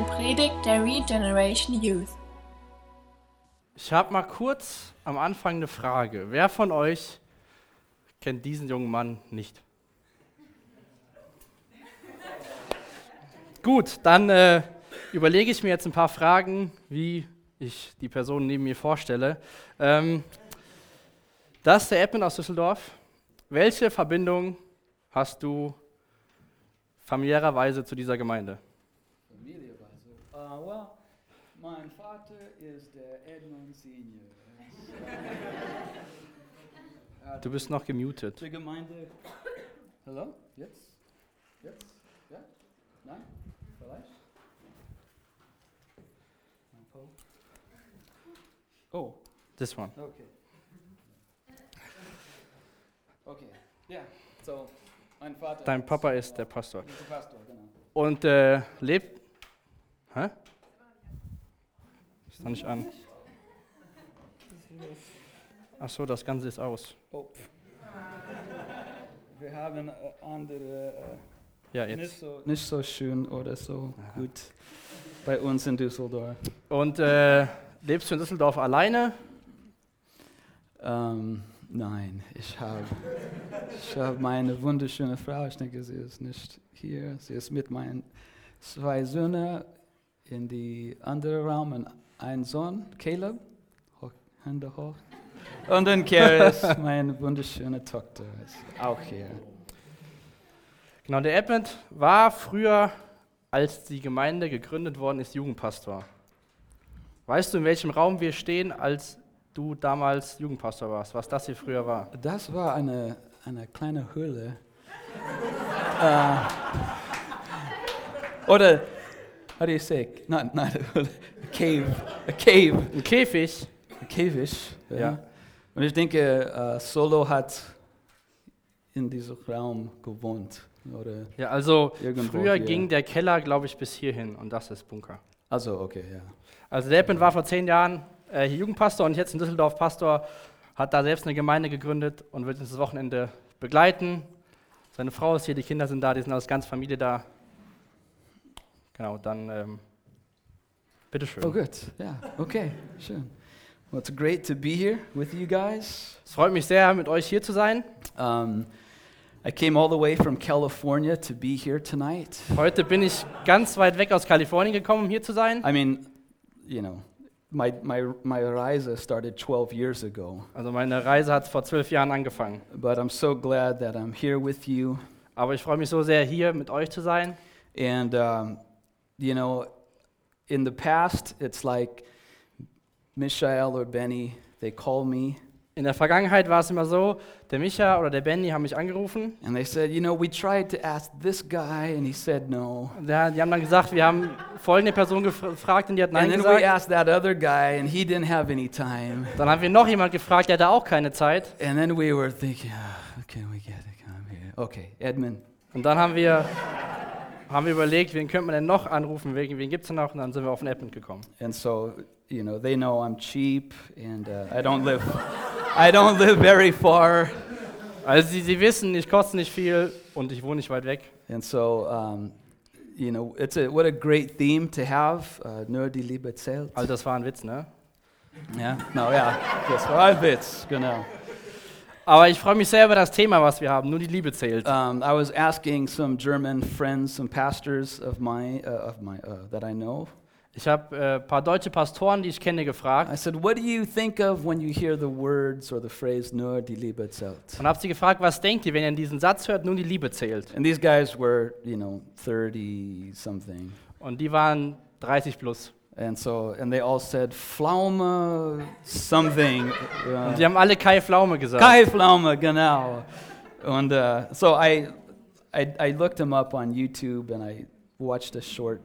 eine Predigt der Regeneration Youth. Ich habe mal kurz am Anfang eine Frage. Wer von euch kennt diesen jungen Mann nicht? Gut, dann äh, überlege ich mir jetzt ein paar Fragen, wie ich die Person neben mir vorstelle. Ähm, das ist der Edmund aus Düsseldorf. Welche Verbindung hast du familiärerweise zu dieser Gemeinde? Well, mein Vater ist der Edmund Senior. Du bist noch gemutet. Die Gemeinde. Hallo? Jetzt? Jetzt? Ja? Nein? Vielleicht? Oh, This one. okay. Okay, ja, so, mein Vater. Dein Papa ist der Pastor. Pastor, genau. Und äh, lebt. Hä? Ist noch nicht an. Ach so, das Ganze ist aus. Oh. Wir haben äh, andere. Äh, Ja, nicht, jetzt. so, nicht so schön oder so gut bei uns in Düsseldorf. Und äh, lebst du in Düsseldorf alleine? Ähm, nein, ich habe ich hab meine wunderschöne Frau, ich denke, sie ist nicht hier. Sie ist mit meinen zwei Söhnen in die andere Raum und ein Sohn, Caleb, hoch, Hände hoch. Und dann Keris, meine wunderschöne Tochter, ist auch hier. Genau, der Edmund war früher, als die Gemeinde gegründet worden ist, Jugendpastor. Weißt du, in welchem Raum wir stehen, als du damals Jugendpastor warst, was das hier früher war? Das war eine, eine kleine Höhle. äh, oder, how do you say? Not, not a höhle, a cave. A cave. Ein Käfig. A cave-ish. Ja. Und ich denke, äh, Solo hat in diesem Raum gewohnt. Oder, Ja, also Irgendwo früher hier. ging der Keller, glaube ich, bis hierhin und das ist Bunker. also, okay, ja. Also der Edmund war vor zehn Jahren äh, hier Jugendpastor und jetzt in Düsseldorf Pastor, hat da selbst eine Gemeinde gegründet und wird uns das Wochenende begleiten. Seine Frau ist hier, die Kinder sind da, die sind als ganze Familie da. Genau, dann ähm, bitteschön. Oh, gut. Ja, okay, schön. Well, it's great to be here with you guys. Es freut mich sehr, mit euch hier zu sein. Um, I came all the way from California to be here tonight. Heute bin ich ganz weit weg aus Kalifornien gekommen, um hier zu sein. I mean, you know, my, my, my Reise started 12 years ago, Also meine Reise hat vor zwölf Jahren angefangen. but I'm so glad that I'm here with you. Aber ich freue mich so sehr, hier mit euch zu sein. And, um, you know, in the past, it's like Mishael or Benny, they call me In der Vergangenheit war es immer so, der Micha oder der Benny haben mich angerufen. and they said, you know, we tried to ask this guy and he said no. Der, die haben dann gesagt, wir haben folgende Person gef- gefragt und die hat Nein And then we gesagt. asked that other guy and he didn't have any time. Dann haben wir noch jemand gefragt, der hatte auch keine Zeit. And then we were thinking, oh, can we get to come here? Okay, Edmund. Und dann haben wir, haben wir überlegt, wen könnte man denn noch anrufen, wegen wen gibt es denn noch? Und dann sind wir auf den Edmund gekommen. And so, you know, they know I'm cheap and uh, I don't live, I don't live very far. Also sie, sie wissen, ich koste nicht viel und ich wohne nicht weit weg. And so, um, you know, it's a what a great theme to have. Uh, nur die Liebe zählt. Also das war ein Witz, ne? Yeah. No, yeah. Das war ein Witz, genau. Aber ich freue mich sehr über das Thema, was wir haben. Nur die Liebe zählt. Um, I was asking some German friends, some pastors of my, uh, of my, uh, that I know. Ich habe äh, ein paar deutsche Pastoren, die ich kenne, gefragt I said, what do you think of when you hear the words or the phrase nur die Liebe zählt? und habe sie gefragt, was denkt ihr, wenn ihr diesen Satz hört, nur die Liebe zählt? And these guys were, you know, 30 something. Und die waren 30 plus. And so, and they all said, Pflaume something. Und die haben alle Kai Pflaume gesagt. Kai Pflaume, genau. And uh, so I, I, I looked him up on YouTube and I watched a short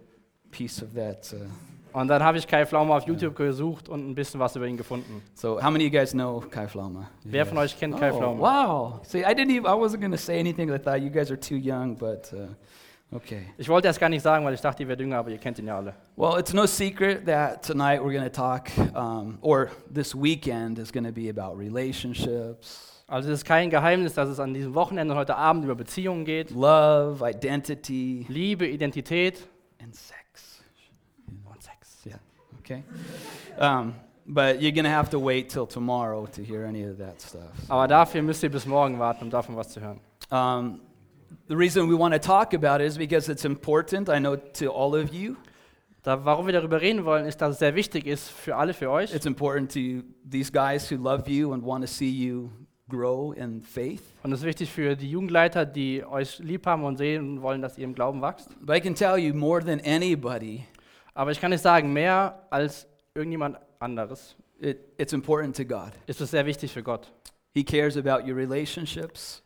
piece of that. Uh, Und dann habe ich Kai Pflaume auf YouTube gesucht und ein bisschen was über ihn gefunden. so, how many of you guys know Kai Pflaume? Wer von euch kennt Kai Oh, Pflaume? wow. See, I didn't even, I wasn't going to say anything. I thought you guys are too young, but uh, okay. Ich wollte das gar nicht sagen, weil ich dachte, ihr wärt jünger, aber ihr kennt ihn ja alle. Well, it's no secret that tonight we're going to talk, um, or this weekend is going to be about relationships, Also es ist kein Geheimnis, dass es an diesem Wochenende und heute Abend über Beziehungen geht. love, identity, Liebe, Identität and sex. okay? Um, but you're going to have to wait till tomorrow to hear any of that stuff. Aber dafür müsst ihr bis morgen warten, um davon was zu hören. Um, the reason we want to talk about it is because it's important, I know, to all of you. Da, warum wir darüber reden wollen, ist, dass es sehr wichtig ist für alle, für euch. It's important to these guys who love you and want to see you grow in faith. Und es ist wichtig für die Jugendleiter, die euch lieb haben und sehen wollen, dass ihr im Glauben wächst. But I can tell you more than anybody, Aber ich kann nicht sagen, mehr als irgendjemand anderes it, it's important to God. ist es sehr wichtig für Gott. He cares about your relationships,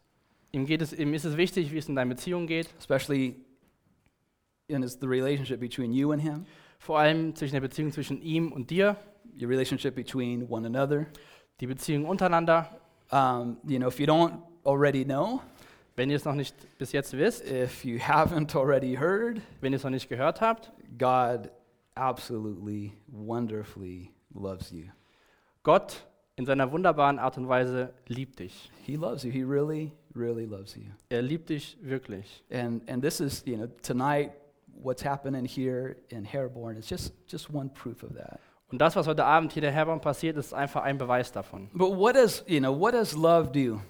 Ihm, geht es, ihm ist es wichtig, wie es in deinen Beziehungen geht, especially in his, the relationship between you and Him, vor allem zwischen der Beziehung zwischen ihm und dir, your relationship between one another. die Beziehung untereinander. Um, you know, if you don't already know, Wenn ihr es noch nicht bis jetzt wisst, if you haven't already heard, wenn ihr es noch nicht gehört habt, God absolutely, wonderfully loves you. Gott in seiner wunderbaren Art und Weise liebt dich. He loves you. He really, really loves you. Er liebt dich wirklich. And and this is, you know, tonight what's happening here in Herborn is just just one proof of that. Und das, was heute Abend hier der Herborn passiert, ist einfach ein Beweis davon. But what does, you know, what does love do?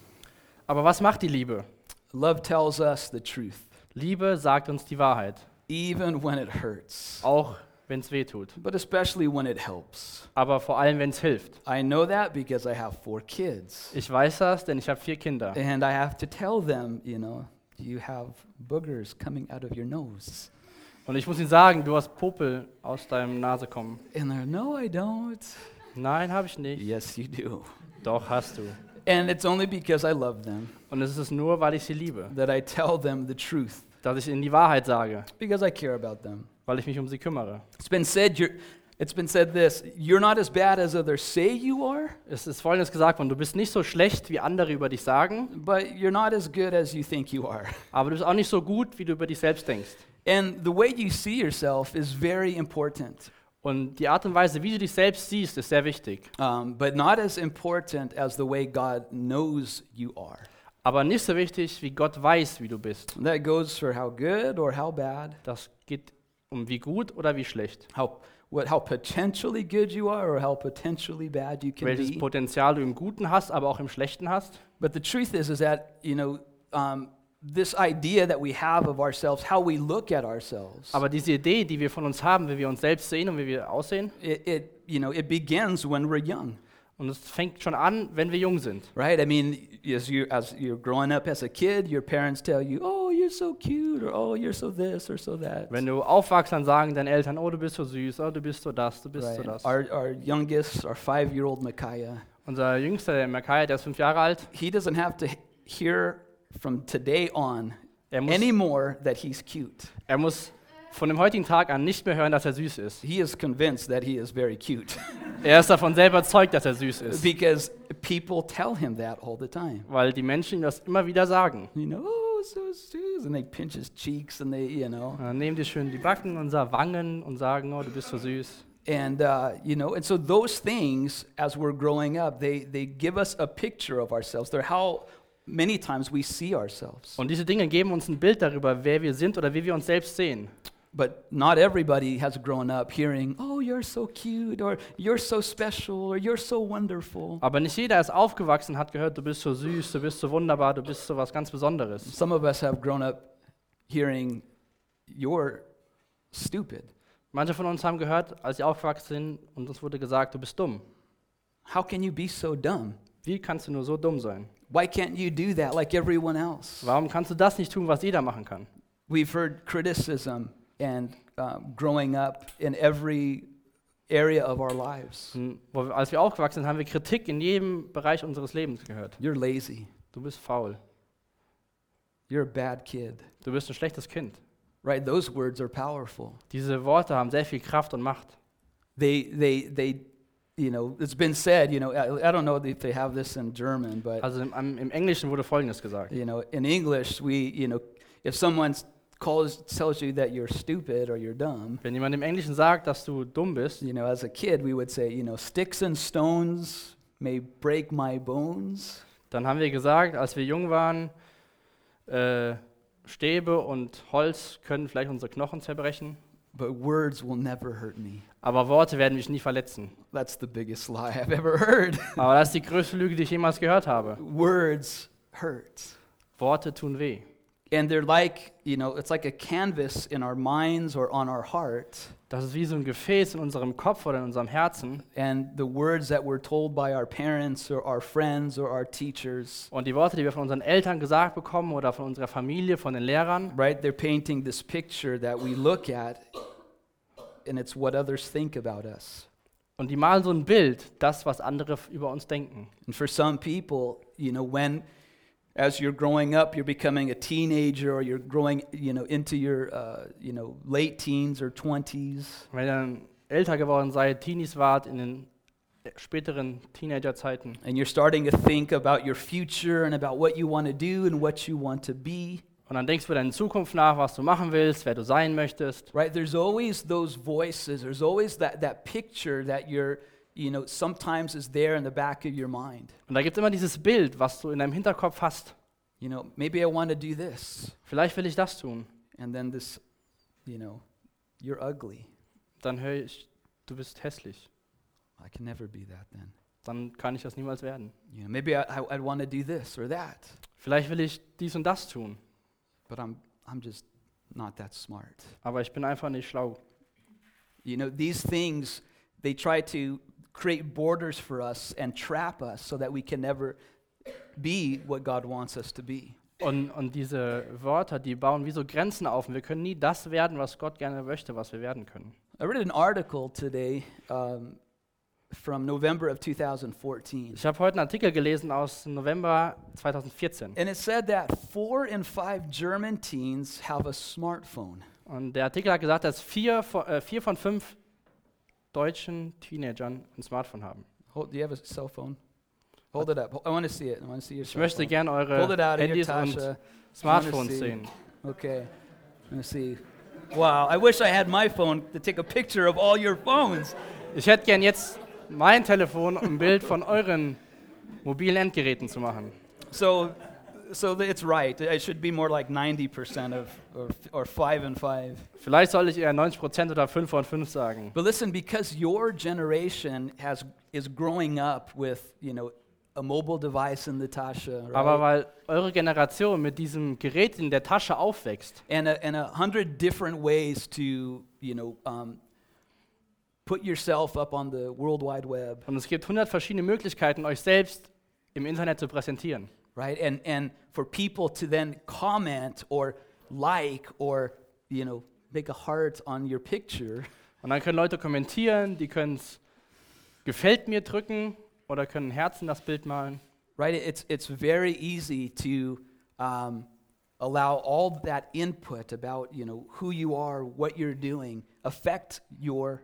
Aber was macht die Liebe? Love tells us the truth, Liebe sagt uns die Wahrheit, even when it hurts, auch wenn es weh tut. but especially when it helps. Aber vor allem, wenn es hilft. I know that because I have four kids. Ich weiß das, denn ich habe vier Kinder. And I have to tell them, you know, you have boogers coming out of your nose. Und ich muss ihnen sagen, du hast Popel aus deinem Nase kommen. And they're, no, I don't. Nein, habe ich nicht. Yes, you do. Doch, hast du. And it's only because I love them Und es ist nur, weil ich sie liebe, that I tell them the truth, dass ich ihnen die Wahrheit sage, because I care about them. Weil ich mich um sie kümmere. It's been said, you're, it's been said this you're not as bad as others say you are, Es ist folgendes gesagt worden, du bist nicht so schlecht, wie andere über dich sagen, but you're not as good as you think you are. aber du bist auch nicht so gut, wie du über dich selbst denkst. And the way you see yourself is very important, Und die Art und Weise, wie du dich selbst siehst, ist sehr wichtig. um, but not as important as the way God knows you are. Aber nicht so wichtig, wie Gott weiß, wie du bist. That goes for how good or how bad, Das geht um wie gut oder wie schlecht. how, what, how potentially good you are or how potentially bad you can Welches be. Potenzial du im Guten hast, aber auch im Schlechten hast. But the truth is, is that, you know, um, this idea that we have of ourselves, how we look at ourselves, Aber diese Idee, die wir von uns haben, wie wir uns selbst sehen und wie wir aussehen, it, it, you know, it begins when we're young, und es fängt schon an, wenn wir jung sind. right? I mean, as, you, as you're growing up as a kid, your parents tell you, oh, you're so cute, or oh, you're so this or so that. Wenn du aufwachst, dann sagen deine Eltern, oh, du bist so süß, oh, du bist so das, du bist so Right. das. Our, our youngest, our five-year-old Micaiah, Unser Jüngster, der Makai, der ist fünf Jahre alt, he doesn't have to hear from today on er muss, anymore that he's cute. er muss von dem heutigen Tag an nicht mehr hören, dass er süß ist. He is convinced that he is very cute Er ist davon selber überzeugt, dass er süß ist, because people tell him that all the time. weil die Menschen ihm das immer wieder sagen. You know, oh, so süß. And they pinch his cheeks and they, you know. Und Dann nehmen die schön die Backen unserer Wangen und sagen, oh, du bist so süß. And, uh, you know, and so those things, as we're growing up, they, they give us a picture of ourselves. They're how many times we see ourselves. Und diese Dinge geben uns ein Bild darüber, wer wir sind oder wie wir uns selbst sehen. But not everybody has grown up hearing, oh, you're so cute, or you're so special, or you're so wonderful. Aber nicht jeder ist aufgewachsen hat gehört, du bist so süß, du bist so wunderbar, du bist so was ganz Besonderes. Some of us have grown up hearing, you're stupid. Manche von uns haben gehört, als sie aufgewachsen sind und uns wurde gesagt, du bist dumm. How can you be so dumb? Wie kannst du nur so dumm sein? Why can't you do that like everyone else? Warum kannst du das nicht tun, was jeder machen kann? We've heard criticism and um, growing up in every area of our lives. Wir, als wir aufgewachsen sind, haben wir Kritik in jedem Bereich unseres Lebens gehört. You're lazy. Du bist faul. You're a bad kid. Du bist ein schlechtes Kind. Right? Those words are powerful. Diese Worte haben sehr viel Kraft und Macht. They, they, they, you know, it's been said, you know, I, I don't know if they have this in German, but, Also im, im Englischen wurde Folgendes gesagt. you know, in English, we, you know, if someone calls, tells you that you're stupid or you're dumb, Wenn jemand im Englischen sagt, dass du dumm bist, you know, as a kid, we would say, you know, sticks and stones may break my bones, dann haben wir gesagt, als wir jung waren, äh, Stäbe und Holz können vielleicht unsere Knochen zerbrechen, but words will never hurt me. Aber Worte werden mich nie verletzen. That's the biggest lie I've ever heard. Aber das ist die größte Lüge, die ich jemals gehört habe. words hurt. Worte tun weh. And they're like, you know, it's like a canvas in our minds or on our heart. Das ist wie so ein Gefäß in unserem Kopf oder in unserem Herzen. And the words that we're told by our parents or our friends or our teachers, Und die Worte, die wir von unseren Eltern gesagt bekommen oder von unserer Familie, von den Lehrern, right? They're painting this picture that we look at, and it's what others think about us. und die malen so ein Bild, das, was andere über uns denken. And for some people, you know, when as you're growing up, you're becoming a teenager or you're growing, you know, into your, uh, you know, late teens or 20s, Wenn ihr dann älter geworden seid, Teenies wart, in den späteren Teenagerzeiten, and you're starting to think about your future and about what you want to do and what you want to be, und dann denkst du deine Zukunft nach, was du machen willst, wer du sein möchtest, right? There's always those voices. There's always that, that picture that you're, you know, sometimes is there in the back of your mind. und da gibt es immer dieses Bild, was du in deinem Hinterkopf hast. You know, maybe I want to do this. Vielleicht will ich das tun. And then this, you know, you're ugly. Dann höre ich, du bist hässlich. I can never be that then. Dann kann ich das niemals werden. You know, maybe I, I, I'd want to do this or that, Vielleicht will ich dies und das tun, but I'm, I'm just not that smart. aber ich bin einfach nicht schlau. You know, these things, they try to create borders for us and trap us so that we can never be what God wants us to be. Und, und diese Wörter, die bauen wie so Grenzen auf. Und wir können nie das werden, was Gott gerne möchte, was wir werden können. I read an article today um, from November of 2014. Ich habe heute einen Artikel gelesen aus November 2014. And it said that four in five German teens have a smartphone. Und der Artikel hat gesagt, dass vier von, äh, vier von fünf deutschen Teenagern ein Smartphone haben. Hold, do you have a cell phone? Hold it up. I want to see it. I want to see your Ich möchte phone. gerne Hold eure out of Handys und Smartphones see. sehen. Okay. Let me see. Wow, I wish I had my phone to take a picture of all your phones. Ich hätte gern jetzt mein Telefon, um ein Bild von euren mobilen Endgeräten zu machen. So, so it's right. It should be more like 90% of, or, or five and five. Vielleicht soll ich eher 90% oder 5 von 5 sagen. But listen, because your generation has is growing up with, you know, a mobile device in the Tasha, right? Aber weil eure Generation mit diesem Gerät in der Tasche aufwächst and a, and a hundred different ways to, you know, um, put yourself up on the World Wide Web, und es gibt 100 verschiedene Möglichkeiten, euch selbst im Internet zu präsentieren. Right? And and for people to then comment or like or, you know, make a heart on your picture, Und dann können Leute kommentieren, die können gefällt mir drücken oder können Herzen das Bild malen. right? It's it's very easy to um, allow all that input about, you know, who you are, what you're doing, affect your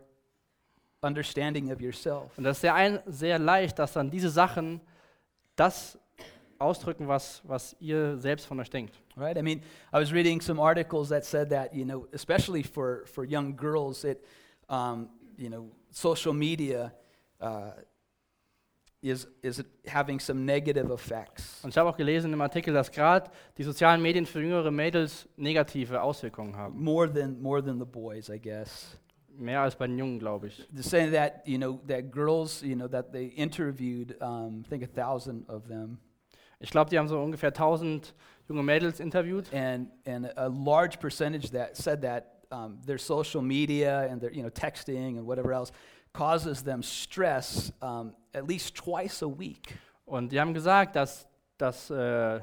understanding of yourself. Und das ist sehr, ein, sehr leicht, dass dann diese Sachen das ausdrücken, was, was ihr selbst von euch denkt. Right? I mean, I was reading some articles that said that, you know, especially for, for young girls, it, um, you know, social media uh, is, is having some negative effects. Und ich habe auch gelesen im Artikel, dass gerade die sozialen Medien für jüngere Mädels negative Auswirkungen haben. More than, more than the boys, I guess. Mehr als bei den Jungen, glaube ich. They're saying that, you know, that girls, you know, that they interviewed, um, I think a thousand of them, Ich glaube, die haben so ungefähr 1000 junge Mädels interviewt. and, and a large percentage that said that um, their social media and their, you know, texting and whatever else causes them stress um, at least twice a week. Und die haben gesagt, dass das äh,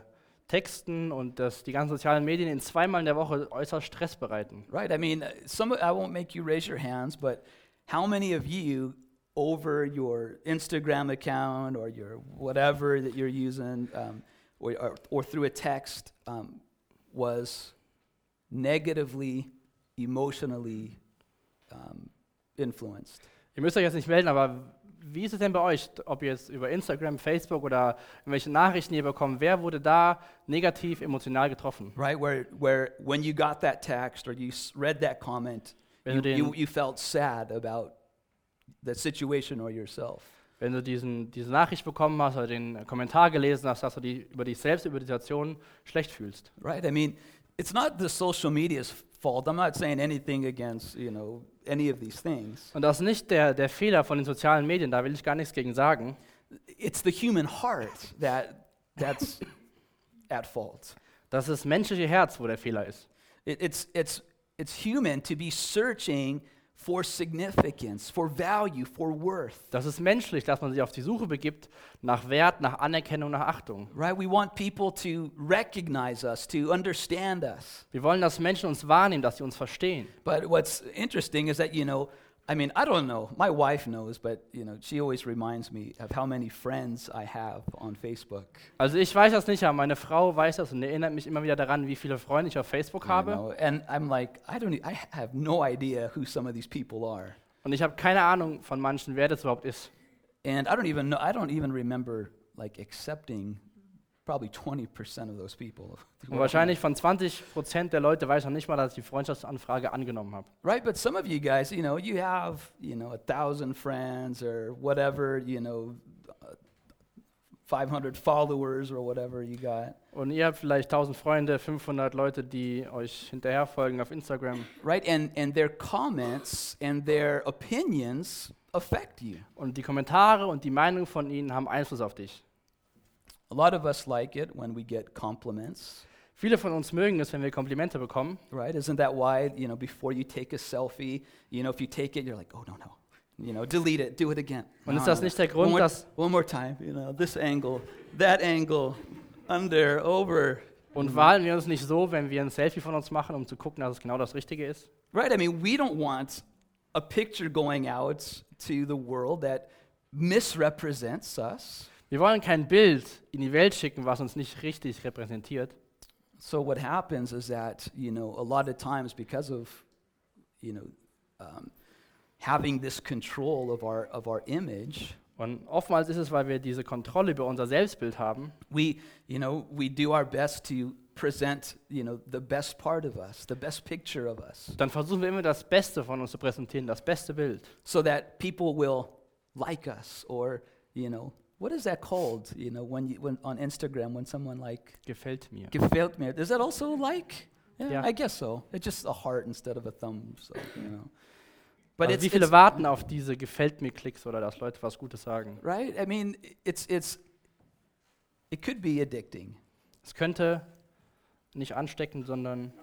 Texten und dass die ganzen sozialen Medien in zweimal in der Woche äußerst Stress bereiten. Right? I mean, uh, some, I won't make you raise your hands, but how many of you over your Instagram account or your whatever that you're using um, or, or, or through a text um, was negatively, emotionally um, influenced? Ihr müsst euch jetzt nicht melden, aber wie ist es denn bei euch, ob ihr jetzt über Instagram, Facebook oder welche Nachrichten ihr bekommt, wer wurde da negativ emotional getroffen? Right? Where, where when you got that text or you read that comment, you, you, you felt sad about the situation or yourself. wenn du diesen, diese Nachricht bekommen hast oder den Kommentar gelesen hast, dass du die, über dich selbst, über die Situation schlecht fühlst. Right? I mean, it's not the social media's fault. I'm not saying anything against, you know, any of these things. Und das ist nicht der, der Fehler von den sozialen Medien, da will ich gar nichts gegen sagen. It's the human heart that that's at fault. Das ist das menschliche Herz, wo der Fehler ist. It, it's, it's, it's human to be searching for significance, for value, for worth. Das ist menschlich, dass man sich auf die Suche begibt nach Wert, nach Anerkennung, nach Achtung. Right? We want people to recognize us, to understand us. Wir wollen, dass Menschen uns wahrnehmen, dass sie uns verstehen. But what's interesting is that, you know, I mean, I don't know. My wife knows, but, you know, she always reminds me of how many friends I have on Facebook. Also ich weiß das nicht, aber meine Frau weiß das und erinnert mich immer wieder daran, wie viele Freunde ich auf Facebook you know? And I'm like, I don't, I have no idea who some of these people are. Und ich habe keine Ahnung von manchen, wer das überhaupt ist. And I don't even know, I don't even remember, like, accepting probably 20% of those people. Und wahrscheinlich von 20 Prozent der Leute weiß ich noch nicht mal, dass ich die Freundschaftsanfrage angenommen habe. Right, but some of you guys, you know, you have, you know, a thousand friends or whatever, you know, uh, 500 followers or whatever you got. Und ihr habt vielleicht 1000 Freunde, 500 Leute, die euch hinterherfolgen auf Instagram. Right, and, and their comments and their opinions affect you. Und die Kommentare und die Meinung von ihnen haben Einfluss auf dich. A lot of us like it when we get compliments, Viele von uns mögen es, wenn wir Komplimente bekommen. right? Isn't that why, you know, before you take a selfie, you know, if you take it, you're like, oh, no, no. You know, delete it, do it again. Und No, ist das nicht der. Grund, one more, dass- One more time, you know, this angle, that angle, under, over. Und wahlen wir uns nicht so, wenn wir ein Selfie von uns machen, um zu gucken, dass es genau das Richtige ist? Right? I mean, we don't want a picture going out to the world that misrepresents us. Wir wollen kein Bild in die Welt schicken, was uns nicht richtig repräsentiert. So what happens is that, you know, a lot of times because of, you know, um, having this control of our, of our image, Und oftmals ist es, weil wir diese Kontrolle über unser Selbstbild haben, we, you know, we do our best to present, you know, the best part of us, the best picture of us, dann versuchen wir immer das Beste von uns zu präsentieren, das beste Bild. so that people will like us or, you know, what is that called, you know, when, you, when on Instagram when someone like Gefällt mir. gefällt mir, is that also like? Yeah, Yeah. I guess so. It's just a heart instead of a thumb, so, you know. But also it's, wie viele it's warten auf diese Gefällt mir Klicks oder dass Leute was Gutes sagen? right. I mean, it's it's it could be addicting. Es könnte nicht anstecken, sondern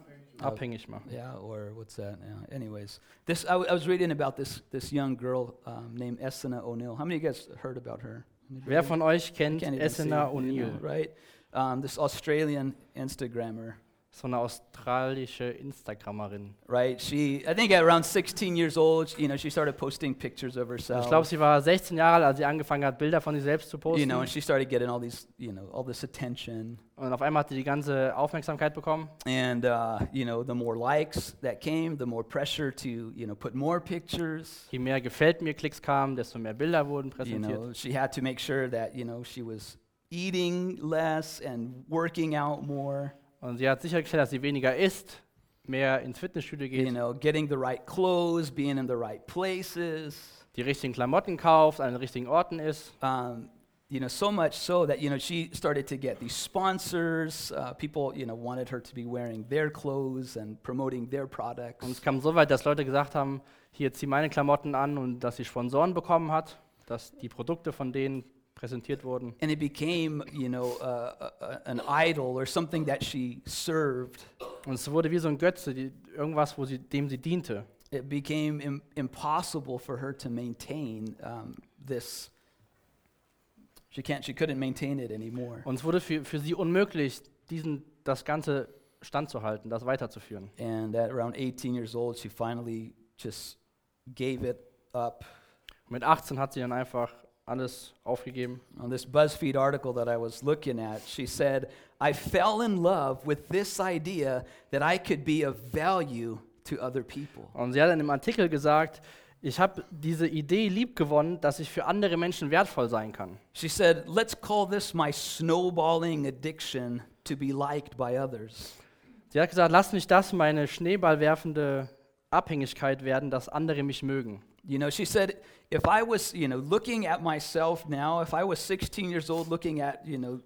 abhängig machen. Yeah, or what's that? Yeah. Anyways, this I, I was reading about this this young girl um, named Essena O'Neill. How many of you guys heard about her? Wer von euch kennt can't even see, Essena you O'Neill? right? Um, this Australian Instagrammer, So eine australische Instagrammerin. right? She, I think, at around 16 years old, you know, she started posting pictures of herself. Ich glaube, sie war 16 Jahre alt, als sie angefangen hat, Bilder von sich selbst zu you know, and she started getting all these, you know, all this attention. Und auf einmal hat sie die ganze Aufmerksamkeit bekommen. And uh, you know, the more likes that came, the more pressure to, you know, put more pictures. Je mehr Gefällt mir Klicks kamen, desto mehr Bilder wurden You know, she had to make sure that, you know, she was eating less and working out more. Und sie hat sichergestellt, dass sie weniger isst, mehr ins Fitnessstudio You geht, know, getting the right clothes, being in the right places. die richtigen Klamotten kauft, an den richtigen Orten ist. Um, you know, so much so that, you know, she started to get these sponsors. Uh, people, you know, wanted her to be wearing their clothes and promoting their products. Und es kam so weit, dass Leute gesagt haben, hier zieh meine Klamotten an und dass sie Sponsoren bekommen hat, dass die Produkte von denen präsentiert wurden. And it became, you know, uh, a- a- an idol or something that she served. Und es wurde wie so ein Götze, die, irgendwas, wo sie, dem sie diente. It became Im- impossible for her to maintain um, this. She can't. She couldn't maintain it anymore. Und es wurde für, für sie unmöglich, diesen, das Ganze standzuhalten, das weiterzuführen. And at around 18 years old, she finally just gave it up. Mit 18 hat sie dann einfach alles aufgegeben. On this BuzzFeed article that I was looking at, she said, "I fell in love with this idea that I could be of value to other people." Und sie hat in dem Artikel gesagt, ich habe diese Idee lieb gewonnen, dass ich für andere Menschen wertvoll sein kann. She said, Let's call this my snowballing addiction to be liked by others. Sie hat gesagt, lass mich das meine schneeballwerfende Abhängigkeit werden, dass andere mich mögen. You know, she said, if I was, you know, looking at myself now, if I was 16 years old looking at, you know,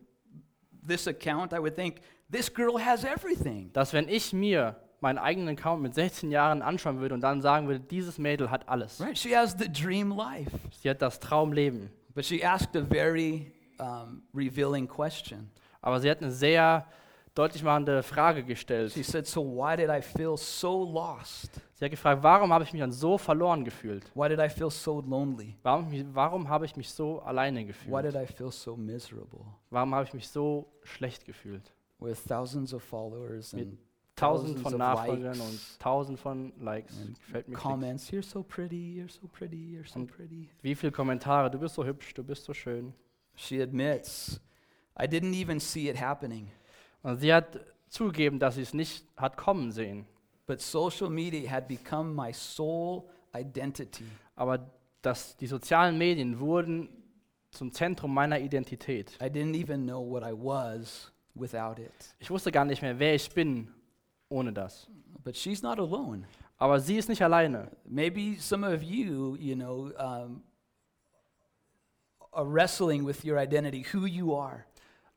this account, I would think, this girl has everything. Dass wenn ich mir meinen eigenen Account mit 16 Jahren anschauen würde und dann sagen würde, dieses Mädel hat alles. Right? She has the dream life. Sie hat das Traumleben. But she asked a very um, revealing question. Aber sie hat eine sehr deutlich machende Frage gestellt. She said, So why did I feel so lost? Sie hat gefragt, warum habe ich mich dann so verloren gefühlt? Why did I feel so lonely? Warum, warum habe ich mich so alleine Why gefühlt? did I feel so miserable? Warum habe ich mich so schlecht gefühlt? With thousands of followers Mit and Tausend thousands von of Nachfolgern und tausend von Likes. Gefällt mir. Comments. You're so pretty, you're so pretty, you're so pretty. Wie viele Kommentare, du bist so hübsch, du bist so schön. She admits, I didn't even see it happening. Und sie hat zugegeben, dass sie es nicht hat kommen sehen. But social media had become my sole identity. Aber dass die sozialen Medien wurden zum Zentrum meiner Identität. I didn't even know what I was without it. Ich wusste gar nicht mehr, wer ich bin ohne das. But she's not alone. Aber sie ist nicht alleine. Maybe some of you, you know, um, are wrestling with your identity, who you are.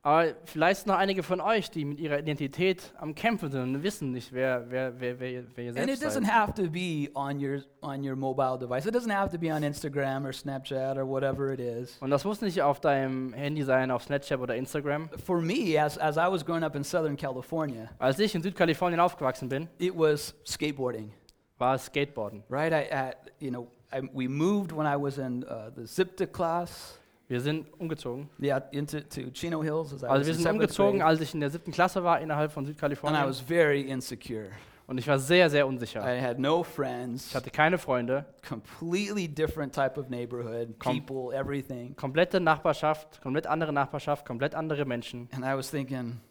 Aber vielleicht noch einige von euch, die mit ihrer Identität am Kämpfen sind und wissen nicht, wer, wer, wer, wer, wer ihr And it selbst doesn't seid. have to be on your on your mobile device. It doesn't have to be on Instagram or Snapchat or whatever it is. Und das muss nicht auf deinem Handy sein, auf Snapchat oder Instagram. For me, as as I was growing up in Southern California, Als ich in Südkalifornien aufgewachsen bin, it was skateboarding. war es Skateboarden. Right? I, at you know, I, we moved when I was in uh, the ZIPTA class. Wir sind umgezogen. Yeah, into to Chino Hills as I Also was wir in sind umgezogen, als ich in der siebten Klasse war, innerhalb von and I Südkalifornien. was very insecure. Und ich war sehr, sehr unsicher. I had no friends. Ich hatte keine Freunde. completely different type of neighborhood, Com- people, everything. Komplette Nachbarschaft, komplett andere Nachbarschaft, komplett andere Menschen. And I was thinking,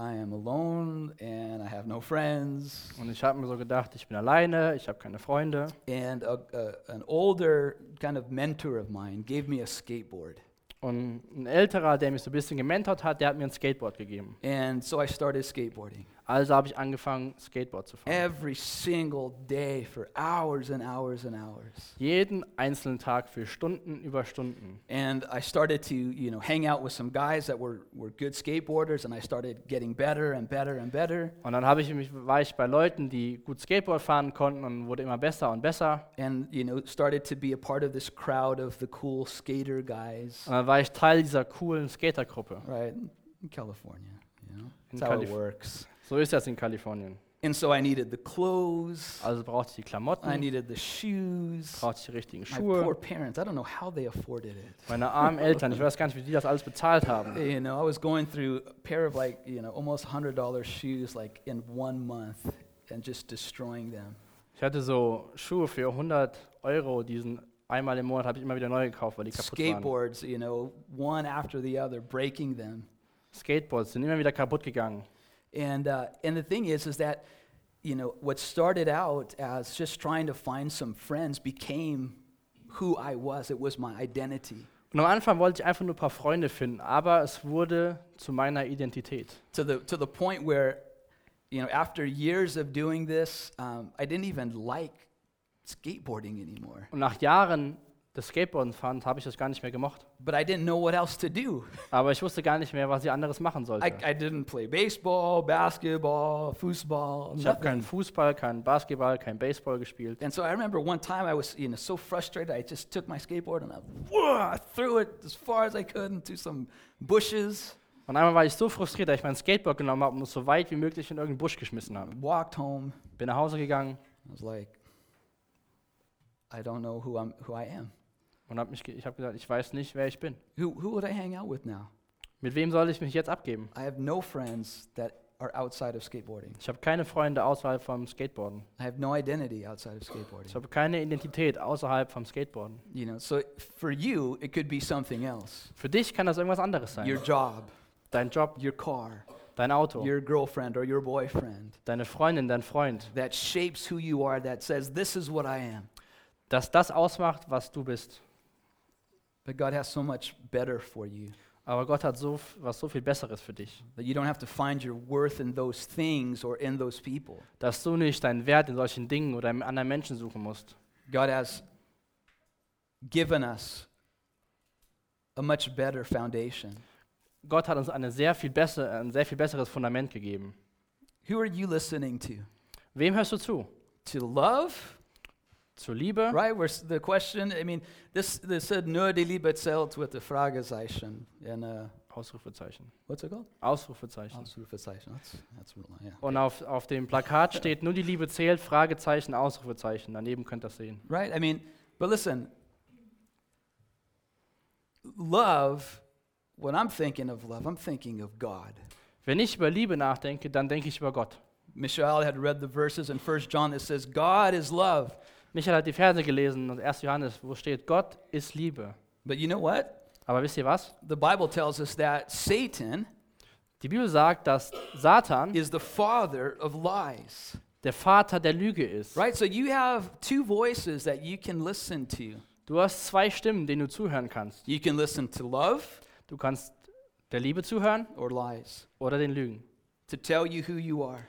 I am alone and I have no friends. Und ich habe mir so gedacht, ich bin alleine, ich habe keine Freunde. And a, a, an older kind of mentor of mine gave me a skateboard. Und ein älterer, der mich so ein bisschen gementort hat, der hat mir ein Skateboard gegeben. And so I started skateboarding Also habe ich angefangen, Skateboard zu fahren. every single day for hours and hours and hours. Jeden einzelnen Tag für Stunden über Stunden. And I started to, you know, hang out with some guys that were, were good skateboarders, and I started getting better and better and better. Und dann habe ich mich, war ich bei Leuten, die gut Skateboard fahren konnten und wurde immer besser und besser. and you know started to be a part of this crowd of the cool skater guys Und dann war ich Teil dieser coolen Skatergruppe. right in california you know In that's how it Calif- works So ist das in Kalifornien. and so i needed the clothes Also brauchte ich die i needed the shoes brauchte ich die richtigen my poor parents i don't know how they afforded it Meine armen Eltern, ich weiß gar nicht, wie die das alles bezahlt haben. you know i was going through a pair of like you know almost hundred dollar shoes like in one month and just destroying them Ich hatte so Schuhe für 100 Euro, diesen einmal im Monat habe ich immer wieder neu gekauft, weil die kaputt waren. skateboards you know one after the other breaking them Skateboards sind immer wieder kaputt gegangen. And uh, and the thing is, is that you know what started out as just trying to find some friends became who I was. It was my identity. Und am Anfang wollte ich einfach nur ein paar Freunde finden, aber es wurde zu meiner Identität. To the to the point where, you know, after years of doing this, um, I didn't even like skateboarding anymore. Und nach Jahren des Skateboarden fahrens habe ich das gar nicht mehr gemocht. But I didn't know what else to do. Aber ich wusste gar nicht mehr, was ich anderes machen sollte. I, I didn't play baseball, basketball, football. Ich habe keinen Fußball, keinen Basketball, keinen Baseball gespielt. And so I remember one time I was, you know, so frustrated. I just took my skateboard and I, whoa, I threw it as far as I could into some bushes. Und einmal war ich so frustriert, dass ich mein Skateboard genommen habe und es so weit wie möglich in irgendeinen Busch geschmissen habe. Walked home. Bin nach Hause gegangen I was like, I don't know who I'm, who I am. Und habe mich, ich habe gesagt, ich weiß nicht, wer ich bin. Who, who would I hang out with now? Mit wem soll ich mich jetzt abgeben? I have no friends that are outside of skateboarding. Ich habe keine Freunde außerhalb vom Skateboarden. I have no identity outside of Ich skateboarding. habe keine Identität außerhalb vom Skateboarden. You know, so for you, it could be something else. Für dich kann das irgendwas anderes sein. Your job, Dein Job, your car, dein Auto, your girlfriend or your boyfriend deine Freundin, dein Freund. that shapes who you are, that says, this is what I am. Dass das ausmacht, was du bist. But God has so much better for you Aber Gott hat so, was so viel Besseres für dich. that you don't have to find your worth in those things or in those people. Dass du nicht deinen Wert in solchen Dingen oder in anderen Menschen suchen musst. God has given us a much better foundation. Gott hat uns eine sehr viel besser, ein sehr viel besseres Fundament gegeben. Who are you listening to? Wem hörst du zu? To love? Zur Liebe? Right? Where s- the question, I mean, this, this said nur die Liebe zählt with the Fragezeichen. And uh, Ausrufezeichen. what's it called? Ausrufezeichen. Ausrufezeichen. That's, that's real, yeah. Und auf, auf dem Plakat steht nur die Liebe zählt, Fragezeichen, Ausrufezeichen. Daneben könnt ihr das sehen. Right? I mean, but listen, love, when I'm thinking of love, I'm thinking of God. Wenn ich über Liebe nachdenke, dann denke ich über Gott. Michelle had read the verses in 1 John that says, God is love. Michael hat die Verse gelesen und 1. Johannes, wo steht, Gott ist Liebe. But you know what? Aber wisst ihr was? The Bible tells us that Satan Die Bibel sagt, dass Satan is the father of lies. der Vater der Lüge ist. Right? So you have two voices that you can listen to. Du hast zwei Stimmen, denen du zuhören kannst. You can listen to love Du kannst der Liebe zuhören or lies, oder den Lügen, to tell you who you are.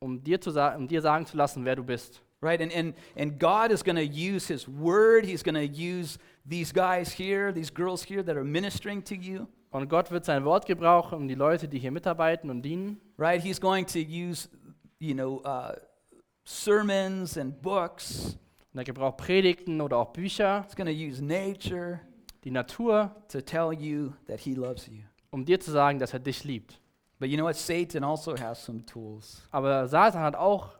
um dir, zu um dir sagen zu lassen, wer du bist. Right? And, and, and God is going to use His word. He's going to use these guys here, these girls here that are ministering to you. Und Gott wird sein Wort gebrauchen, um die Leute, die hier mitarbeiten und dienen. Right? He's going to use, you know, uh, sermons and books. Und er gebraucht Predigten oder auch Bücher, He's going to use nature die Natur, to tell you that He loves you. um dir zu sagen, dass er dich liebt. But you know what? Satan also has some tools. Aber Satan hat auch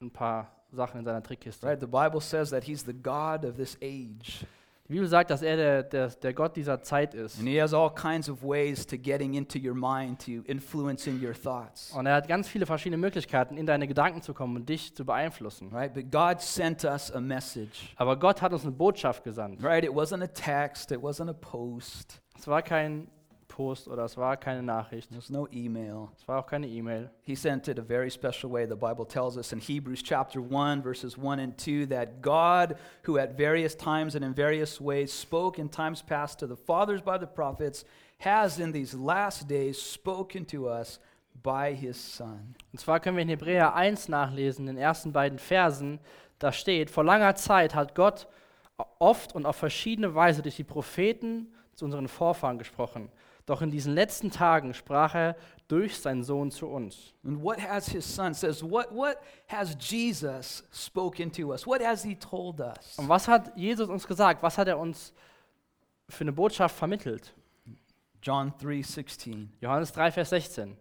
ein paar Sachen in seiner Trickkiste. Right? The Bible says that he's the God of this age. Die Bibel sagt, dass er der, der, der Gott dieser Zeit ist. And he has all kinds of ways to getting into your mind, to influencing your thoughts. Und er hat ganz viele verschiedene Möglichkeiten, in deine Gedanken zu kommen und dich zu beeinflussen. Right? But God sent us a message. Aber Gott hat uns eine Botschaft gesandt. Right? It wasn't a text, it wasn't a post, Es war kein Post oder es war keine Nachricht. there was no email. Es war auch keine E-Mail. He sent it a very special way. The Bible tells us in Hebrews chapter 1, verses 1 and 2, that God, who at various times and in various ways spoke in times past to the fathers by the prophets, has in these last days spoken to us by his Son. Und zwar können wir in Hebräer 1 nachlesen, in den ersten beiden Versen. Da steht, vor langer Zeit hat Gott oft und auf verschiedene Weise durch die Propheten zu unseren Vorfahren gesprochen. Doch in diesen letzten Tagen sprach er durch seinen Sohn zu uns. And what has his Son says, what, what has Jesus spoken to us? What has he told us? Und was hat Jesus uns gesagt? Was hat er uns für eine Botschaft vermittelt? John 3:16. Johannes 3, Vers 16.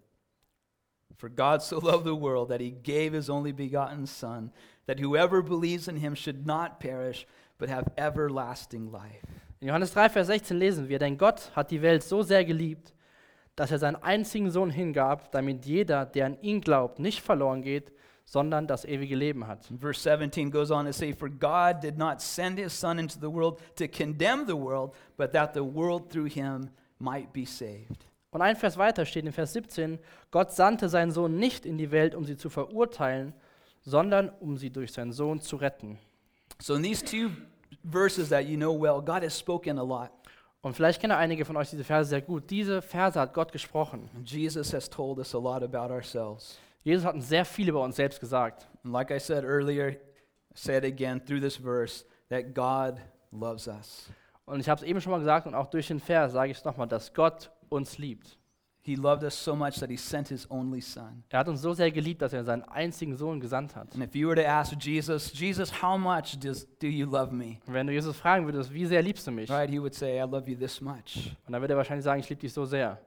For God so loved the world that he gave his only begotten Son, that whoever believes in him should not perish, but have everlasting life. In Johannes 3, Vers 16 lesen wir, denn Gott hat die Welt so sehr geliebt, dass er seinen einzigen Sohn hingab, damit jeder, der an ihn glaubt, nicht verloren geht, sondern das ewige Leben hat. Verse 17 goes on to say, For God did not send his Son into the world to condemn the world, but that the world through him might be saved. Und ein Vers weiter steht in Vers 17, Gott sandte seinen Sohn nicht in die Welt, um sie zu verurteilen, sondern um sie durch seinen Sohn zu retten. So in these two verses that you know well, God has spoken a lot. Und vielleicht kennen einige von euch diese Verse sehr gut. Diese Verse hat Gott gesprochen. And Jesus has told us a lot about ourselves. Jesus hat uns sehr viel über uns selbst gesagt. And like I said earlier, it again through this verse, that God loves us. Und ich habe es eben schon mal gesagt und auch durch den Vers sage ich es nochmal, dass Gott uns liebt. He loved us so much that he sent his only son. Er hat uns so sehr geliebt, dass er seinen einzigen Sohn gesandt hat. And if you were to ask Jesus, Jesus, how much does, do you love me? Wenn du Jesus fragen würdest, wie sehr liebst du mich? Right? He would say, I love you this much. Und dann würde er wahrscheinlich sagen, ich liebe dich so sehr,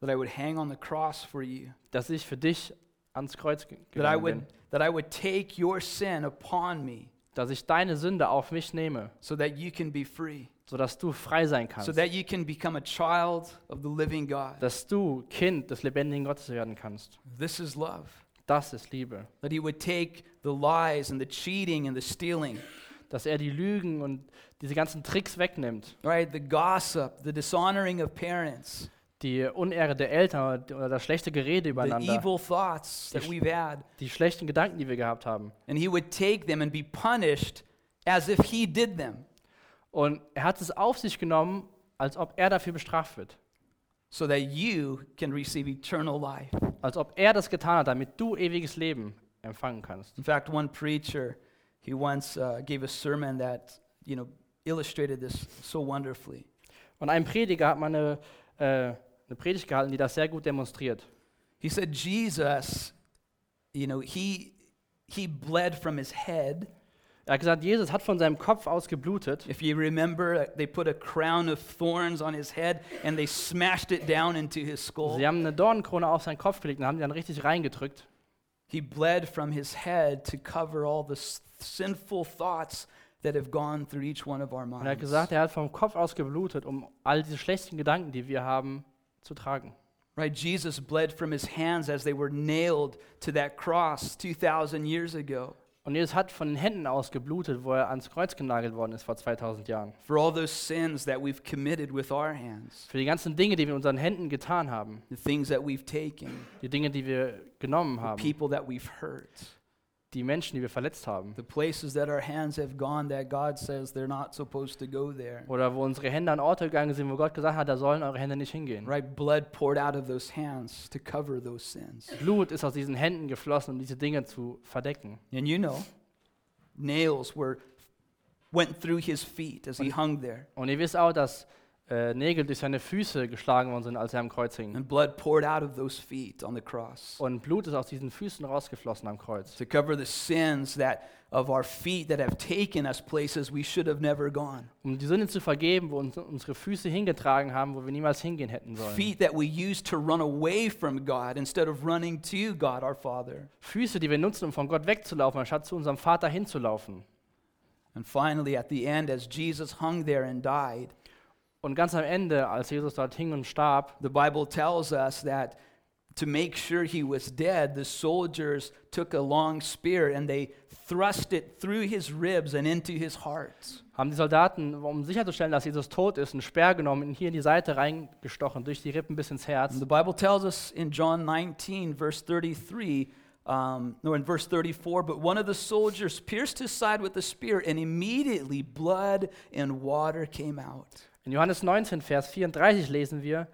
That I would hang on the cross for you. dass ich für dich ans Kreuz ge- That I would, bin. that I would take your sin upon me Dass ich deine Sünde auf mich nehme, so that you can be free. Sodass du frei sein So kannst. that you can become a child of the living God. Dass du Kind des lebendigen Gottes werden kannst. This is love. Das ist Liebe. That he would take the lies and the cheating and the stealing, Dass er die Lügen und diese ganzen Tricks wegnimmt. right? The gossip, the dishonoring of parents, Die Unehre der Eltern oder das schlechte Gerede the übereinander. evil thoughts that we've had. Die schlechten Gedanken, die wir gehabt haben. And he would take them and be punished as if he did them, Und er hat es auf sich genommen, als ob er dafür bestraft wird. so that you can receive eternal life. Als ob er das getan hat, damit du ewiges Leben empfangen kannst. In fact, one preacher, he once uh, gave a sermon that, you know, illustrated this so wonderfully. Und ein Prediger hat mal eine, äh, eine Predigt gehalten, die das sehr gut demonstriert. He said, Jesus you know, he, he bled from his head. Er hat gesagt, Jesus hat von seinem Kopf aus geblutet. If you remember, they put a crown of thorns on his head and they smashed it down into his skull. Sie haben eine Dornenkrone auf seinen Kopf gelegt und haben die dann richtig reingedrückt. He bled from his head to cover all the sinful thoughts that have gone through each one of our Und er hat minds. gesagt, er hat vom Kopf aus geblutet, um all diese schlechten Gedanken, die wir haben, zu tragen. Right? Jesus bled from his hands as they were nailed to that cross 2,000 years ago. Und Jesus hat von den Händen aus geblutet, wo er ans Kreuz genagelt worden ist vor 2000 Jahren. For all those sins that we've committed with our hands, Für die ganzen Dinge, die wir mit unseren Händen getan haben. the things that we've taken, Die Dinge, die wir genommen the haben. people that we've hurt, Die Menschen, die wir verletzt haben. the places that our hands have gone that God says they're not supposed to go there. Oder wo unsere Hände an Orte gegangen sind, wo Gott gesagt hat, da sollen eure Hände nicht hingehen. Right? Blood poured out of those hands to cover those sins. Blut ist aus diesen Händen geflossen, um diese Dinge zu verdecken. And you know, nails were went through his feet as he hung there, Und ihr wisst auch, dass äh, Nägel durch seine Füße geschlagen worden sind, als er am Kreuz hing. and blood poured out of those feet on the cross Und Blut ist aus diesen Füßen rausgeflossen am Kreuz. to cover the sins that of our feet that have taken us places we should have never gone. Um die Sünde zu vergeben, wo uns unsere Füße hingetragen haben, wo wir niemals hingehen hätten sollen. Feet that we use to run away from God instead of running to God our Father. Füße, die wir nutzen, um von Gott wegzulaufen, anstatt zu unserem Vater hinzulaufen. And finally, at the end, as Jesus hung there and died, Und ganz am Ende, als Jesus dort hing und starb, the Bible tells us that to make sure he was dead, the soldiers took a long spear and they thrust it through his ribs and into his heart. haben die Soldaten, um sicherzustellen, dass Jesus tot ist, einen Speer genommen, ihn hier in die Seite reingestochen, durch die Rippen bis ins Herz. And the Bible tells us in John 19, verse 33, um, no, in verse 34, but one of the soldiers pierced his side with a spear, and immediately blood and water came out. In Johannes 19, Vers 34 lesen wir,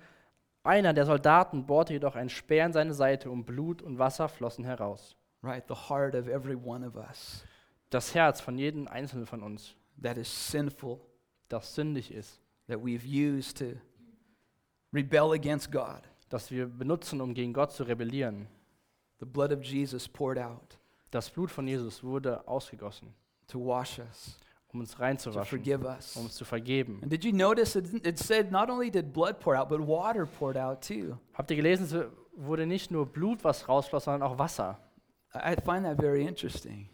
einer der Soldaten bohrte jedoch einen Speer in seine Seite und Blut und Wasser flossen heraus. Right? The heart of every one of us Das Herz von jedem Einzelnen von uns, that is sinful, das sündig ist, that we've used to rebel against God. das wir benutzen, um gegen Gott zu rebellieren. The blood of Jesus poured out Das Blut von Jesus wurde ausgegossen, to wash us, um uns to reinzuwaschen, forgive us. um uns zu vergeben. And did you notice it, it said not only did blood pour out, but water poured out too? Habt ihr gelesen, es wurde nicht nur Blut, was rausfloss, sondern auch Wasser. I find that very interesting,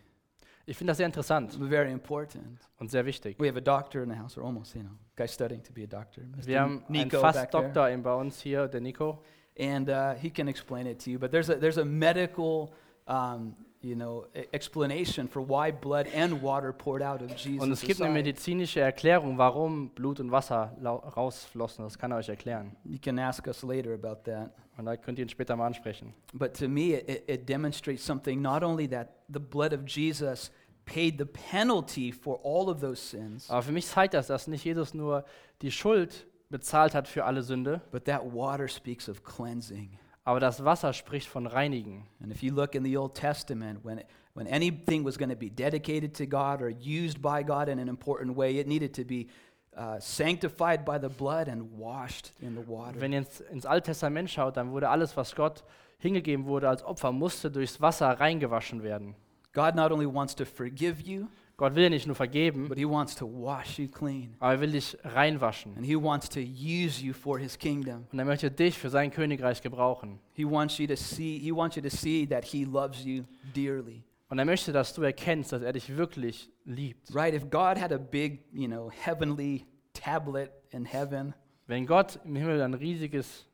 Ich finde das sehr interessant very important. und sehr wichtig. We have a doctor in the house, or almost, you know, guy studying to be a doctor. Mr. Wir haben Nico back there. Fast-Doktor in- bei uns hier, der Nico. and uh, he can explain it to you. But there's a there's a medical, um, you know, explanation for why blood and water poured out of Jesus. Und es gibt eine medizinische Erklärung, warum Blut und Wasser rausflossen. Das kann er euch erklären. You can ask us later about that. Und da könnt ihr ihn später mal ansprechen. But to me, it, it- it demonstrates something. Not only that the blood of Jesus paid the penalty for all of those sins, Aber für mich zeigt das, dass nicht Jesus nur die Schuld bezahlt hat für alle Sünde, but that water speaks of cleansing. Aber das Wasser spricht von Reinigen. And if you look in the Old Testament, when, when anything was going to be dedicated to God or used by God in an important way, it needed to be uh, sanctified by the blood and washed in the water. Wenn ihr ins, ins Alte Testament schaut, dann wurde alles, was Gott hingegeben wurde als Opfer, musste durchs Wasser reingewaschen werden. God not only wants to forgive you, Gott will dir nicht nur vergeben, but He wants to wash you clean. aber er will dich reinwaschen. And He wants to use you for His kingdom. Und er möchte dich für sein Königreich gebrauchen. He wants you to see, He wants you to see that He loves you dearly. Und er möchte, dass du erkennst, dass er dich wirklich liebt. Right? If God had a big, you know, heavenly tablet in heaven, Wenn Gott im Himmel ein riesiges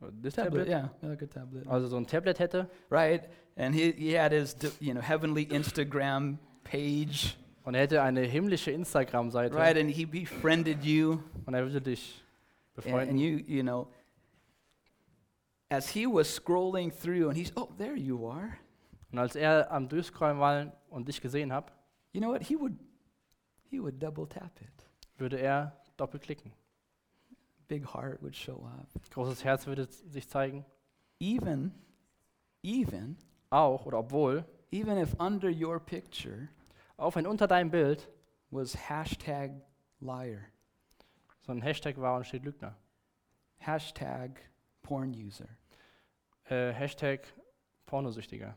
das tablet, Tablet, yeah, like a tablet. also so ein Tablet hätte right? And he, he had his, you know, heavenly Instagram page, und er hätte eine himmlische Instagram-Seite right? And he befriended you, und er würde dich and, and befreunden. you, you know, as he was scrolling through, and he's, oh, there you are. Und als er am Durchscrollen war und dich gesehen hat, You know what? He would, he would double tap it. würde er doppelklicken. Big heart would show up. Großes Herz würde sich zeigen. Even, even, Auch oder obwohl, even if under your picture auch wenn unter deinem Bild was hashtag liar, so ein Hashtag war und steht Lügner. hashtag porn user, Äh, Hashtag Pornosüchtiger.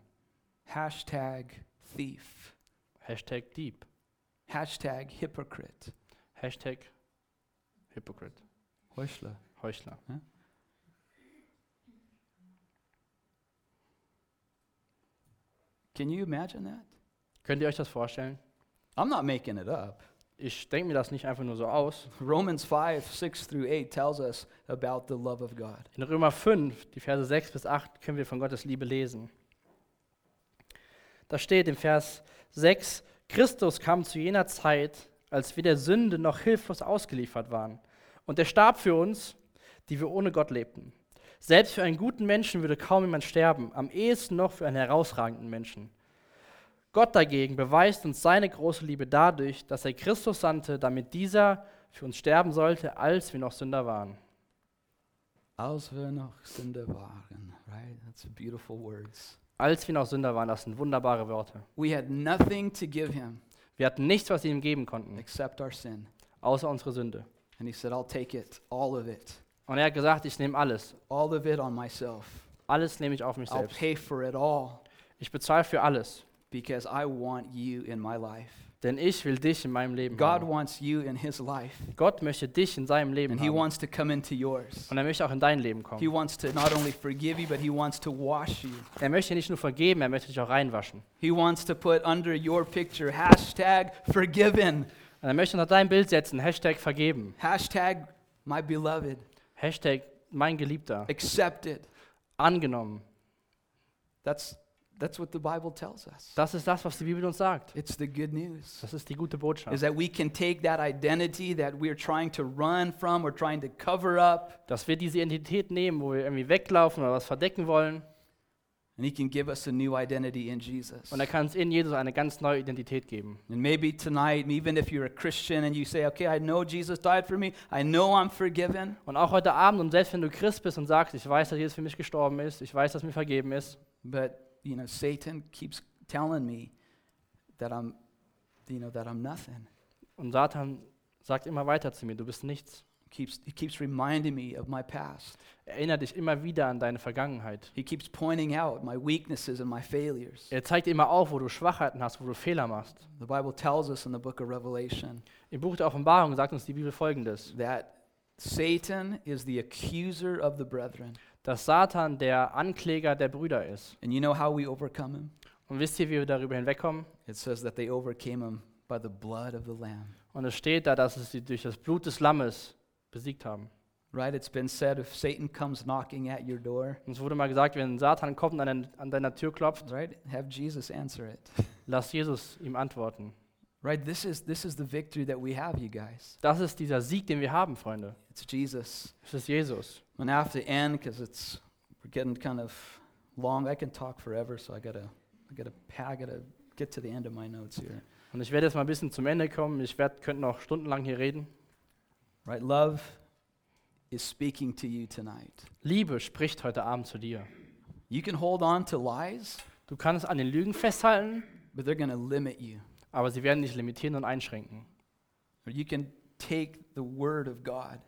Hashtag thief. Hashtag Dieb. Hashtag hypocrite. Hashtag Hypocrite. Heuchler. Heuchler. Can you imagine that? Könnt ihr euch das vorstellen? I'm not making it up. Ich denke mir das nicht einfach nur so aus. Romans 5, 6 through 8 tells us about the love of God. In Römer 5, die Verse 6 bis 8, können wir von Gottes Liebe lesen. Da steht im Vers 6, Christus kam zu jener Zeit, als wir der Sünde noch hilflos ausgeliefert waren. Und er starb für uns, die wir ohne Gott lebten. Selbst für einen guten Menschen würde kaum jemand sterben, am ehesten noch für einen herausragenden Menschen. Gott dagegen beweist uns seine große Liebe dadurch, dass er Christus sandte, damit dieser für uns sterben sollte, als wir noch Sünder waren. Als wir noch Sünder waren, right? That's beautiful words. Als wir noch Sünder waren, das sind wunderbare Worte. We had nothing to give him Wir hatten nichts, was wir ihm geben konnten, except our sin. außer unsere Sünde. And he said, I'll take it, all of it. Und er hat gesagt, ich nehme alles. All of it on myself. Alles nehme ich auf mich I'll selbst. pay for it all Ich bezahle für alles, because I want you in my life. denn ich will dich in meinem Leben God haben. wants you in his life, Gott möchte dich in seinem Leben and he haben. wants to come into yours. Und er möchte auch in dein Leben kommen. He wants to not only forgive you, but he wants to wash you. Er möchte nicht nur vergeben, er möchte dich auch reinwaschen. He wants to put under your picture hashtag forgiven, Und er möchte unter dein Bild setzen, Hashtag vergeben, hashtag my beloved, Hashtag mein Geliebter, accepted. angenommen. That's, that's what the Bible tells us. Das ist das, was die Bibel uns sagt. It's the good news. Das ist die gute Botschaft. Is that we can take that identity that we're trying to run from or trying to cover up, Dass wir diese Identität nehmen, wo wir irgendwie weglaufen oder was verdecken wollen. and He can give us a new identity in Jesus. Und er kann uns in Jesus eine ganz neue Identität geben. And maybe tonight, even if you're a Christian and you say, okay, I know Jesus died for me, I know I'm forgiven, Und auch heute Abend, und selbst wenn du Christ bist und sagst, ich weiß, dass Jesus für mich gestorben ist, ich weiß, dass mir vergeben ist, but you know, Satan keeps telling me that I'm, you know, that I'm nothing. und Satan sagt immer weiter zu mir, du bist nichts. Keeps, he keeps reminding me of my past. Erinnere dich immer wieder an deine Vergangenheit. He keeps pointing out my weaknesses and my failures. Er zeigt immer auf, wo du Schwachheiten hast, wo du Fehler machst. The Bible tells us in the book of Revelation Im Buch der Offenbarung sagt uns die Bibel folgendes, that Satan is the accuser of the brethren. Dass Satan der Ankläger der Brüder ist. And you know how we overcome him? Und wisst ihr, wie wir darüber hinwegkommen? It says that they overcame him by the blood of the Lamb. Und es steht da, dass es sie durch das Blut des Lammes besiegt haben. Right? It's been said if Satan comes knocking at your door, Und es wurde mal gesagt, wenn Satan kommt und an deiner Tür klopft, right? Have Jesus answer it. lass Jesus ihm antworten. Right? This is this is the victory that we have, you guys. Das ist dieser Sieg, den wir haben, Freunde. It's Jesus. Es ist Jesus. And have to end because it's we're getting kind of long. I can talk forever, so I gotta I gotta I gotta get to the end of my notes here. Und ich werde jetzt mal ein bisschen zum Ende kommen. Ich werd, könnte noch stundenlang hier reden. Right? Love is speaking to you tonight. Liebe spricht heute Abend zu dir. You can hold on to lies, Du kannst an den Lügen festhalten, but they're to limit you. Aber sie werden dich limitieren und einschränken. You can take the word of God.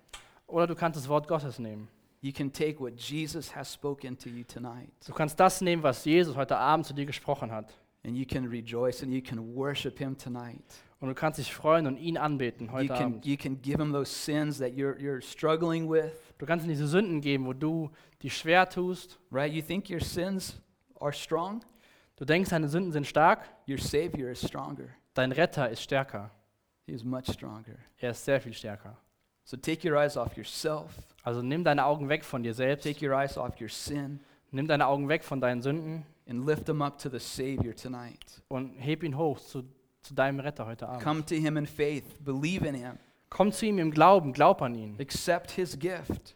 Oder du kannst das Wort Gottes nehmen. You can take what Jesus has spoken to you tonight, Du kannst das nehmen, was Jesus heute Abend zu dir gesprochen hat. and you can rejoice and you can worship Him tonight. Und du kannst dich freuen und ihn anbeten You heute can, Abend. you can give Him those sins that you're, you're struggling with, Du kannst ihm diese Sünden geben, wo du die schwer tust. right? You think your sins are strong? Du denkst, deine Sünden sind stark. Your Savior is stronger. Dein Retter ist stärker. He is much stronger. Er ist sehr viel stärker. So take your eyes off yourself, Also nimm deine Augen weg von dir selbst. take your eyes off your sin, Nimm deine Augen weg von deinen Sünden and lift them up to the Savior tonight. und heb ihn hoch zu, zu deinem Retter heute Abend. Come to Him in faith, believe in Him, Komm zu ihm im Glauben, glaub an ihn. accept His gift.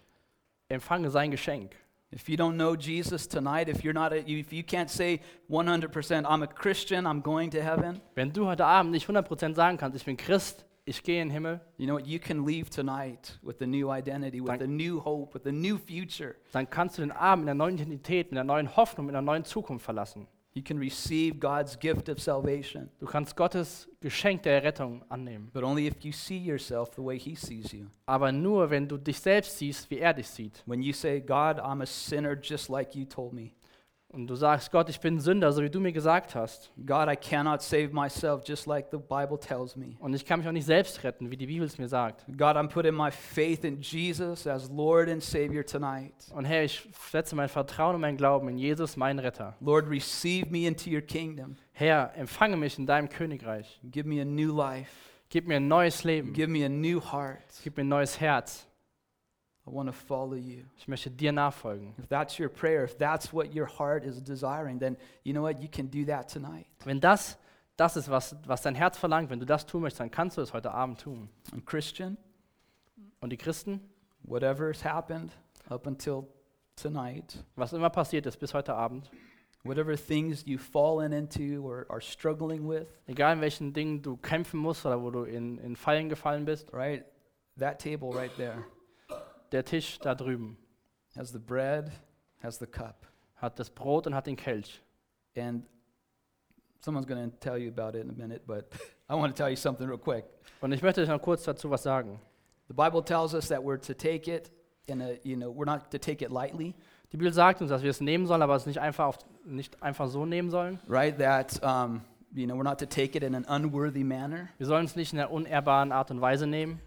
Empfange sein Geschenk. If you don't know Jesus tonight, if you're not, a, if you can't say 100%, I'm a Christian, I'm going to heaven, Wenn du heute Abend nicht 100% sagen kannst, ich bin Christ, ich gehe in den Himmel, you know what? You can leave tonight with a new identity, with a new hope, with a new future. dann kannst du den Abend mit einer neuen Identität, mit einer neuen Hoffnung, mit einer neuen Zukunft verlassen. You can receive God's gift of salvation, Du kannst Gottes Geschenk der Errettung annehmen. but only if you see yourself the way He sees you. Aber nur, wenn du dich selbst siehst, wie er dich sieht. When you say, God, I'm a sinner just like you told me, und du sagst, Gott, ich bin Sünder, so wie du mir gesagt hast. God, I cannot save myself just like the Bible tells me. Und ich kann mich auch nicht selbst retten, wie die Bibel es mir sagt. God, I'm putting my faith in Jesus as Lord and Savior tonight. Und Herr, ich setze mein Vertrauen und mein Glauben in Jesus, meinen Retter. Lord, receive me into your kingdom. Herr, empfange mich in deinem Königreich. Give me a new life. Gib mir ein neues Leben. Give me a new heart. Gib mir ein neues Herz. I want to follow you. Ich möchte dir nachfolgen. If that's your prayer, if that's what your heart is desiring, then you know what? You can do that tonight. Wenn das das ist, was, was dein Herz verlangt, wenn du das tun möchtest, dann kannst du es heute Abend tun. And Christian, Und die Christen, whatever's happened up until tonight, was immer passiert ist bis heute Abend, whatever things you've fallen into or are struggling with, egal in welchen Dingen du kämpfen musst oder wo du in, in Fallen gefallen bist, right? That table right there der Tisch da drüben has the bread, has the cup. hat das Brot und hat den Kelch. And someone's going to tell you about it in a minute, but I want to tell you something real quick. Und ich möchte euch noch kurz dazu was sagen. The Bible tells us that we're to take it in a, you know, we're not to take it lightly, Die Bibel sagt uns, dass wir es nehmen sollen, aber es nicht einfach, auf, nicht einfach so nehmen sollen. right? That, um, you know, we're not to take it in an unworthy manner. Wir sollen es nicht in einer unehrbaren Art und Weise nehmen.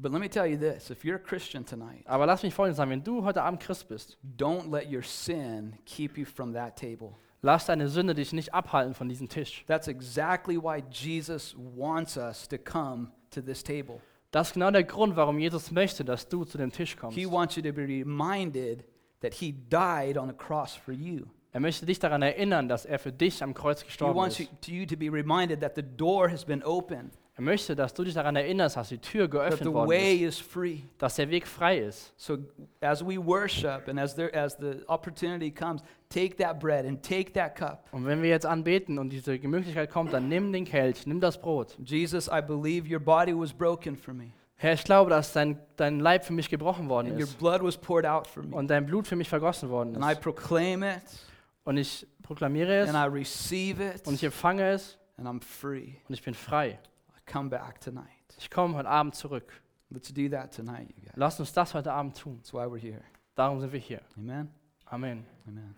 But let me tell you this if you're a Christian tonight, Aber lass mich folgendes sagen, wenn du heute Abend Christ bist, don't let your sin keep you from that table. lass deine Sünde dich nicht abhalten von diesem Tisch. That's exactly why Jesus wants us to come to this table. Das ist genau der Grund, warum Jesus möchte, dass du zu dem Tisch kommst. He wants you to be reminded that He died on the cross for you. Er möchte dich daran erinnern, dass er für dich am Kreuz He gestorben wants ist. you to, you to be reminded that the door has been opened, Er möchte, dass du dich daran erinnerst, dass die Tür geöffnet worden ist, dass der Weg frei ist. So as we worship and as there as the opportunity comes, take that bread and take that cup. Und wenn wir jetzt anbeten und diese Möglichkeit kommt, dann nimm den Kelch, nimm das Brot. Jesus, I believe your body was broken for me, Herr, ich glaube, dass dein, dein Leib für mich gebrochen worden and your ist blood was poured out for me. und dein Blut für mich vergossen worden And I ist. proclaim it, Und ich proklamiere es and I receive it, und ich empfange es and I'm free. und ich bin frei. Come back tonight. Ich komme heute Abend zurück. Let's do that tonight, you guys. Lass uns das heute Abend tun. That's why we're here. Darum sind wir hier. Amen. Amen. Amen.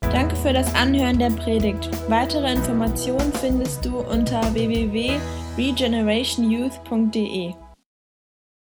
Danke für das Anhören der Predigt. Weitere Informationen findest du unter www.regenerationyouth.de.